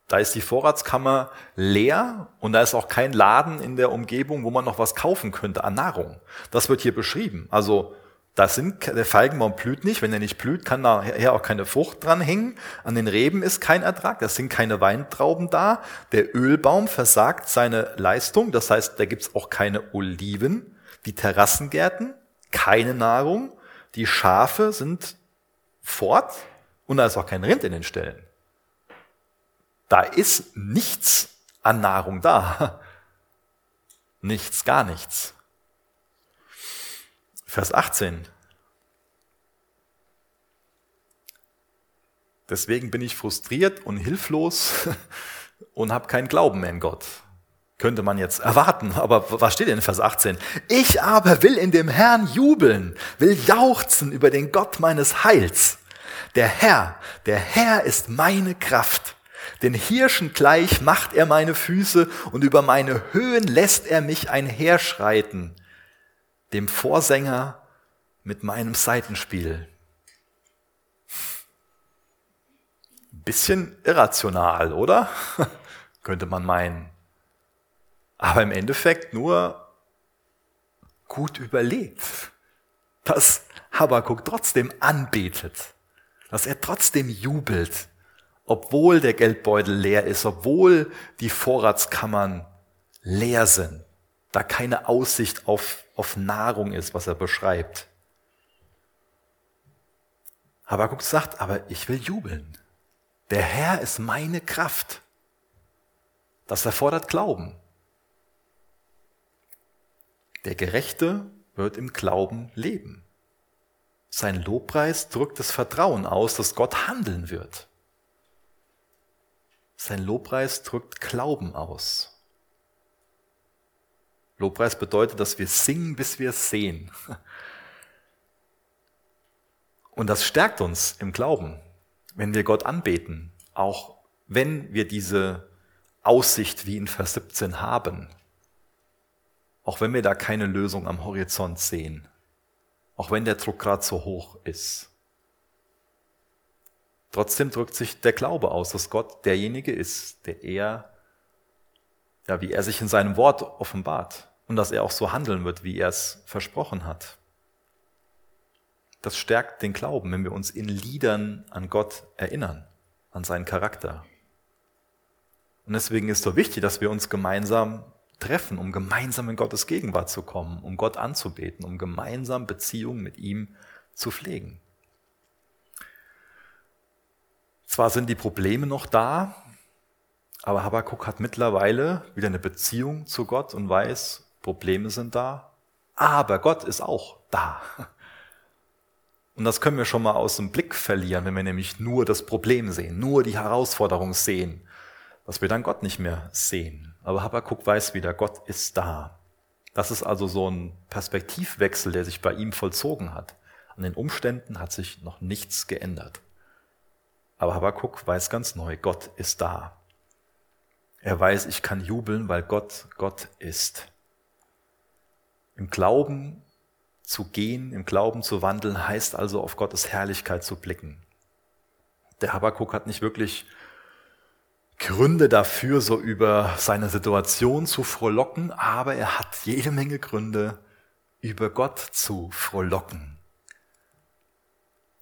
da ist die Vorratskammer leer und da ist auch kein Laden in der Umgebung, wo man noch was kaufen könnte an Nahrung. Das wird hier beschrieben. Also da sind, der Feigenbaum blüht nicht. Wenn er nicht blüht, kann daher auch keine Frucht dran hängen. An den Reben ist kein Ertrag. Da sind keine Weintrauben da. Der Ölbaum versagt seine Leistung. Das heißt, da gibt's auch keine Oliven. Die Terrassengärten, keine Nahrung. Die Schafe sind fort und da ist auch kein Rind in den Ställen. Da ist nichts an Nahrung da. Nichts, gar nichts. Vers 18. Deswegen bin ich frustriert und hilflos und habe keinen Glauben mehr in Gott. Könnte man jetzt erwarten, aber was steht denn in Vers 18? Ich aber will in dem Herrn jubeln, will jauchzen über den Gott meines Heils. Der Herr, der Herr ist meine Kraft. Den Hirschen gleich macht er meine Füße und über meine Höhen lässt er mich einherschreiten. Dem Vorsänger mit meinem Seitenspiel. Bisschen irrational, oder? Könnte man meinen. Aber im Endeffekt nur gut überlegt, dass Habakkuk trotzdem anbetet, dass er trotzdem jubelt, obwohl der Geldbeutel leer ist, obwohl die Vorratskammern leer sind, da keine Aussicht auf, auf Nahrung ist, was er beschreibt. Habakuk sagt, aber ich will jubeln. Der Herr ist meine Kraft. Das erfordert Glauben. Der Gerechte wird im Glauben leben. Sein Lobpreis drückt das Vertrauen aus, dass Gott handeln wird. Sein Lobpreis drückt Glauben aus. Lobpreis bedeutet, dass wir singen, bis wir es sehen. Und das stärkt uns im Glauben, wenn wir Gott anbeten, auch wenn wir diese Aussicht wie in Vers 17 haben, auch wenn wir da keine Lösung am Horizont sehen, auch wenn der Druck gerade so hoch ist. Trotzdem drückt sich der Glaube aus, dass Gott derjenige ist, der er, ja, wie er sich in seinem Wort offenbart und dass er auch so handeln wird, wie er es versprochen hat. Das stärkt den Glauben, wenn wir uns in Liedern an Gott erinnern, an seinen Charakter. Und deswegen ist es so wichtig, dass wir uns gemeinsam treffen, um gemeinsam in Gottes Gegenwart zu kommen, um Gott anzubeten, um gemeinsam Beziehungen mit ihm zu pflegen. Zwar sind die Probleme noch da, aber Habakkuk hat mittlerweile wieder eine Beziehung zu Gott und weiß, Probleme sind da, aber Gott ist auch da. Und das können wir schon mal aus dem Blick verlieren, wenn wir nämlich nur das Problem sehen, nur die Herausforderung sehen, dass wir dann Gott nicht mehr sehen. Aber Habakkuk weiß wieder, Gott ist da. Das ist also so ein Perspektivwechsel, der sich bei ihm vollzogen hat. An den Umständen hat sich noch nichts geändert. Aber Habakkuk weiß ganz neu, Gott ist da. Er weiß, ich kann jubeln, weil Gott Gott ist. Im Glauben zu gehen, im Glauben zu wandeln, heißt also auf Gottes Herrlichkeit zu blicken. Der Habakkuk hat nicht wirklich Gründe dafür, so über seine Situation zu frohlocken, aber er hat jede Menge Gründe, über Gott zu frohlocken.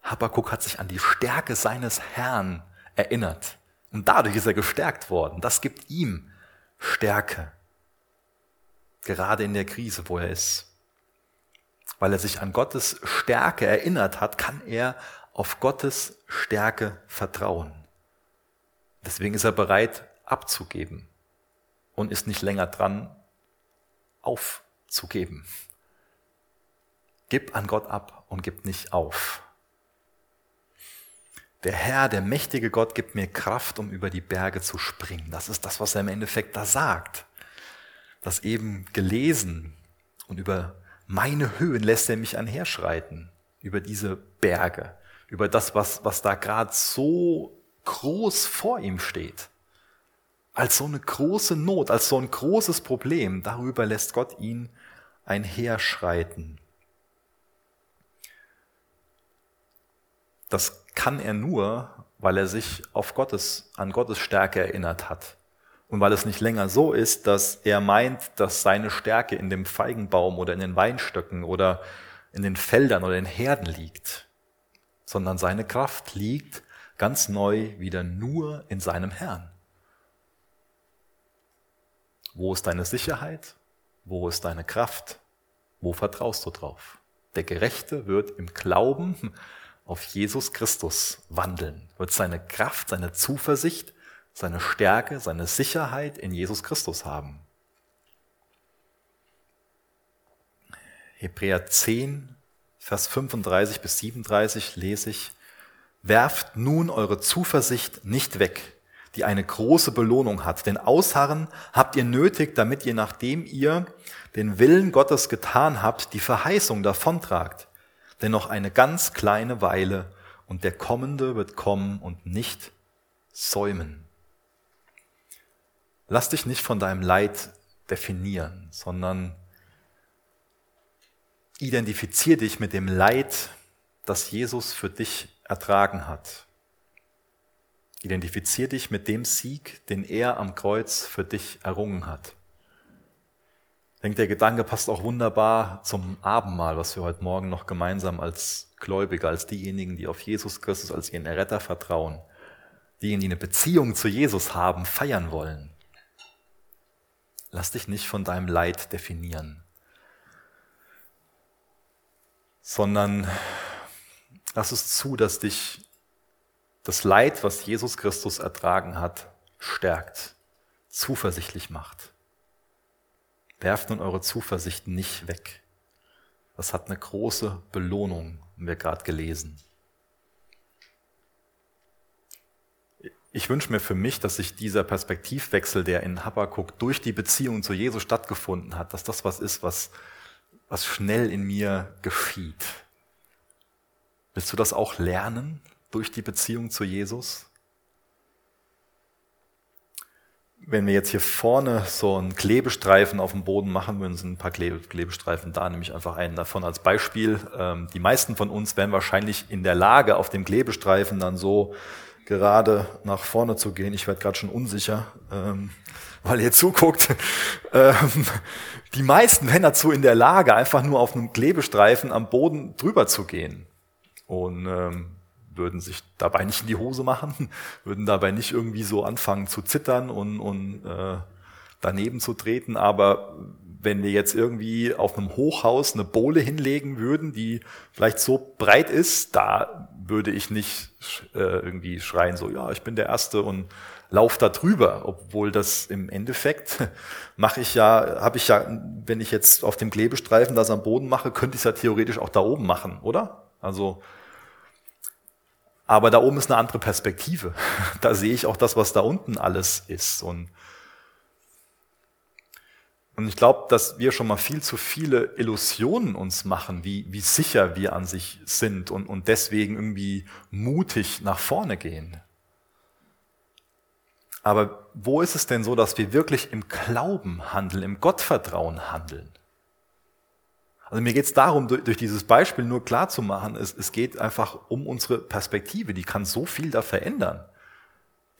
Habakkuk hat sich an die Stärke seines Herrn erinnert. Und dadurch ist er gestärkt worden. Das gibt ihm Stärke. Gerade in der Krise, wo er ist. Weil er sich an Gottes Stärke erinnert hat, kann er auf Gottes Stärke vertrauen. Deswegen ist er bereit abzugeben und ist nicht länger dran aufzugeben. Gib an Gott ab und gib nicht auf. Der Herr, der mächtige Gott, gibt mir Kraft, um über die Berge zu springen. Das ist das, was er im Endeffekt da sagt. Das eben gelesen und über meine Höhen lässt er mich einherschreiten, über diese Berge, über das, was, was da gerade so groß vor ihm steht. Als so eine große Not, als so ein großes Problem, darüber lässt Gott ihn einherschreiten. Das kann er nur, weil er sich auf Gottes, an Gottes Stärke erinnert hat. Und weil es nicht länger so ist, dass er meint, dass seine Stärke in dem Feigenbaum oder in den Weinstöcken oder in den Feldern oder in Herden liegt, sondern seine Kraft liegt ganz neu wieder nur in seinem Herrn. Wo ist deine Sicherheit? Wo ist deine Kraft? Wo vertraust du drauf? Der Gerechte wird im Glauben auf Jesus Christus wandeln, wird seine Kraft, seine Zuversicht, seine Stärke, seine Sicherheit in Jesus Christus haben. Hebräer 10, Vers 35 bis 37 lese ich, Werft nun eure Zuversicht nicht weg, die eine große Belohnung hat, denn Ausharren habt ihr nötig, damit ihr, nachdem ihr den Willen Gottes getan habt, die Verheißung davontragt. Denn noch eine ganz kleine Weile und der Kommende wird kommen und nicht säumen. Lass dich nicht von deinem Leid definieren, sondern identifizier dich mit dem Leid, das Jesus für dich ertragen hat. Identifizier dich mit dem Sieg, den er am Kreuz für dich errungen hat. Ich denke, der Gedanke passt auch wunderbar zum Abendmahl, was wir heute Morgen noch gemeinsam als Gläubige, als diejenigen, die auf Jesus Christus als ihren Erretter vertrauen, diejenigen, die eine Beziehung zu Jesus haben, feiern wollen. Lass dich nicht von deinem Leid definieren, sondern lass es zu, dass dich das Leid, was Jesus Christus ertragen hat, stärkt, zuversichtlich macht. Werft nun eure Zuversicht nicht weg. Das hat eine große Belohnung, haben wir gerade gelesen. Ich wünsche mir für mich, dass sich dieser Perspektivwechsel, der in Habakkuk durch die Beziehung zu Jesus stattgefunden hat, dass das was ist, was, was schnell in mir geschieht. Willst du das auch lernen durch die Beziehung zu Jesus? wenn wir jetzt hier vorne so einen Klebestreifen auf dem Boden machen würden, sind ein paar Klebestreifen da, nehme ich einfach einen davon als Beispiel. Ähm, die meisten von uns wären wahrscheinlich in der Lage, auf dem Klebestreifen dann so gerade nach vorne zu gehen. Ich werde gerade schon unsicher, ähm, weil ihr zuguckt. Ähm, die meisten wären dazu in der Lage, einfach nur auf einem Klebestreifen am Boden drüber zu gehen. Und würden sich dabei nicht in die Hose machen, würden dabei nicht irgendwie so anfangen zu zittern und, und äh, daneben zu treten. Aber wenn wir jetzt irgendwie auf einem Hochhaus eine Bohle hinlegen würden, die vielleicht so breit ist, da würde ich nicht äh, irgendwie schreien, so, ja, ich bin der Erste und lauf da drüber, obwohl das im Endeffekt mache ich ja, habe ich ja, wenn ich jetzt auf dem Klebestreifen das am Boden mache, könnte ich es ja theoretisch auch da oben machen, oder? Also aber da oben ist eine andere Perspektive. Da sehe ich auch das, was da unten alles ist. Und, und ich glaube, dass wir schon mal viel zu viele Illusionen uns machen, wie, wie sicher wir an sich sind und, und deswegen irgendwie mutig nach vorne gehen. Aber wo ist es denn so, dass wir wirklich im Glauben handeln, im Gottvertrauen handeln? Also mir geht es darum, durch, dieses Beispiel nur klar zu machen, es, es geht einfach um unsere Perspektive, die kann so viel da verändern.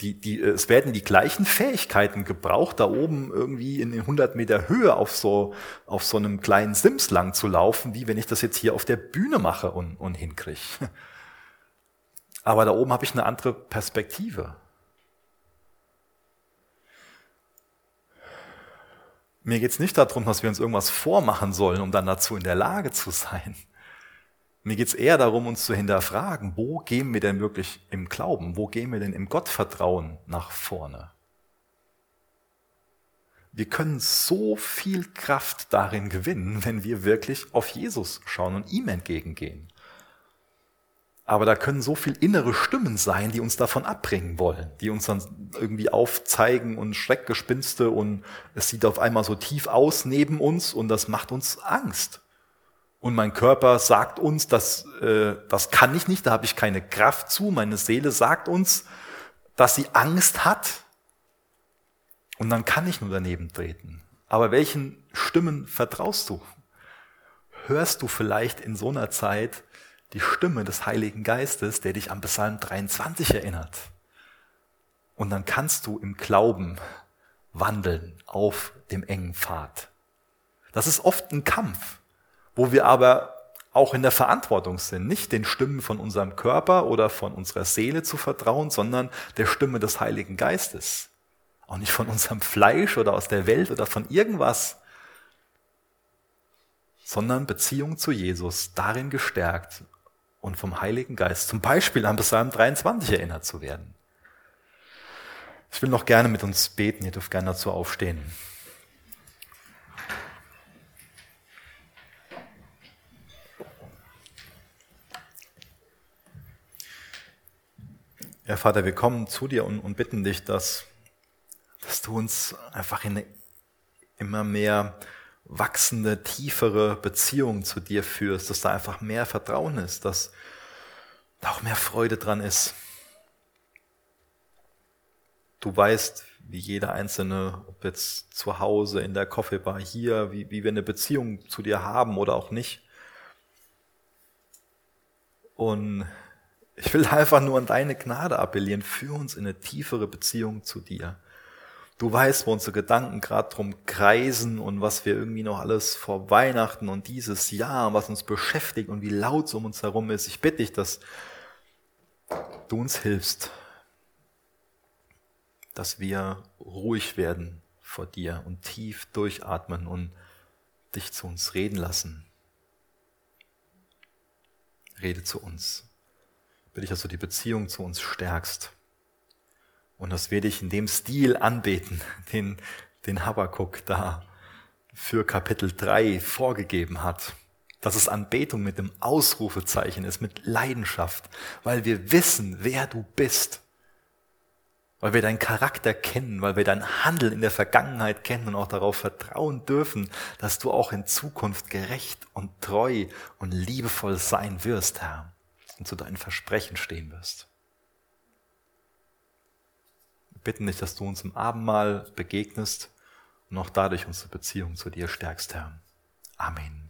Die, die, es werden die gleichen Fähigkeiten gebraucht, da oben irgendwie in 100 Meter Höhe auf so, auf so einem kleinen Sims lang zu laufen, wie wenn ich das jetzt hier auf der Bühne mache und, und hinkriege. Aber da oben habe ich eine andere Perspektive. Mir geht es nicht darum, dass wir uns irgendwas vormachen sollen, um dann dazu in der Lage zu sein. Mir geht es eher darum, uns zu hinterfragen, wo gehen wir denn wirklich im Glauben, wo gehen wir denn im Gottvertrauen nach vorne? Wir können so viel Kraft darin gewinnen, wenn wir wirklich auf Jesus schauen und ihm entgegengehen. Aber da können so viel innere Stimmen sein, die uns davon abbringen wollen, die uns dann irgendwie aufzeigen und Schreckgespinste und es sieht auf einmal so tief aus neben uns und das macht uns Angst. Und mein Körper sagt uns, dass, äh, das kann ich nicht, da habe ich keine Kraft zu. Meine Seele sagt uns, dass sie Angst hat. Und dann kann ich nur daneben treten. Aber welchen Stimmen vertraust du? Hörst du vielleicht in so einer Zeit die Stimme des Heiligen Geistes, der dich an Psalm 23 erinnert? Und dann kannst du im Glauben wandeln auf dem engen Pfad. Das ist oft ein Kampf, wo wir aber auch in der Verantwortung sind, nicht den Stimmen von unserem Körper oder von unserer Seele zu vertrauen, sondern der Stimme des Heiligen Geistes. Auch nicht von unserem Fleisch oder aus der Welt oder von irgendwas, sondern Beziehung zu Jesus, darin gestärkt und vom Heiligen Geist, zum Beispiel an Psalm 23 erinnert zu werden. Ich will noch gerne mit uns beten, ihr dürft gerne dazu aufstehen. Ja, Vater, wir kommen zu dir und, und bitten dich, dass, dass du uns einfach in eine immer mehr wachsende, tiefere Beziehung zu dir führst, dass da einfach mehr Vertrauen ist, dass da auch mehr Freude dran ist. Du weißt, wie jeder Einzelne, ob jetzt zu Hause, in der Coffeebar, hier, wie, wie wir eine Beziehung zu dir haben oder auch nicht. Und ich will einfach nur an deine Gnade appellieren. Führ uns in eine tiefere Beziehung zu dir. Du weißt, wo unsere Gedanken gerade drum kreisen und was wir irgendwie noch alles vor Weihnachten und dieses Jahr, was uns beschäftigt und wie laut es um uns herum ist. Ich bitte dich, dass du uns hilfst, dass wir ruhig werden vor dir und tief durchatmen und dich zu uns reden lassen. Rede zu uns will ich, dass du die Beziehung zu uns stärkst. Und dass wir dich in dem Stil anbeten, den, den Habakkuk da für Kapitel 3 vorgegeben hat. Dass es Anbetung mit dem Ausrufezeichen ist, mit Leidenschaft, weil wir wissen, wer du bist. Weil wir deinen Charakter kennen, weil wir dein Handeln in der Vergangenheit kennen und auch darauf vertrauen dürfen, dass du auch in Zukunft gerecht und treu und liebevoll sein wirst, Herr und zu deinen Versprechen stehen wirst. Wir bitten dich, dass du uns im Abendmahl begegnest und auch dadurch unsere Beziehung zu dir stärkst, Herr. Amen.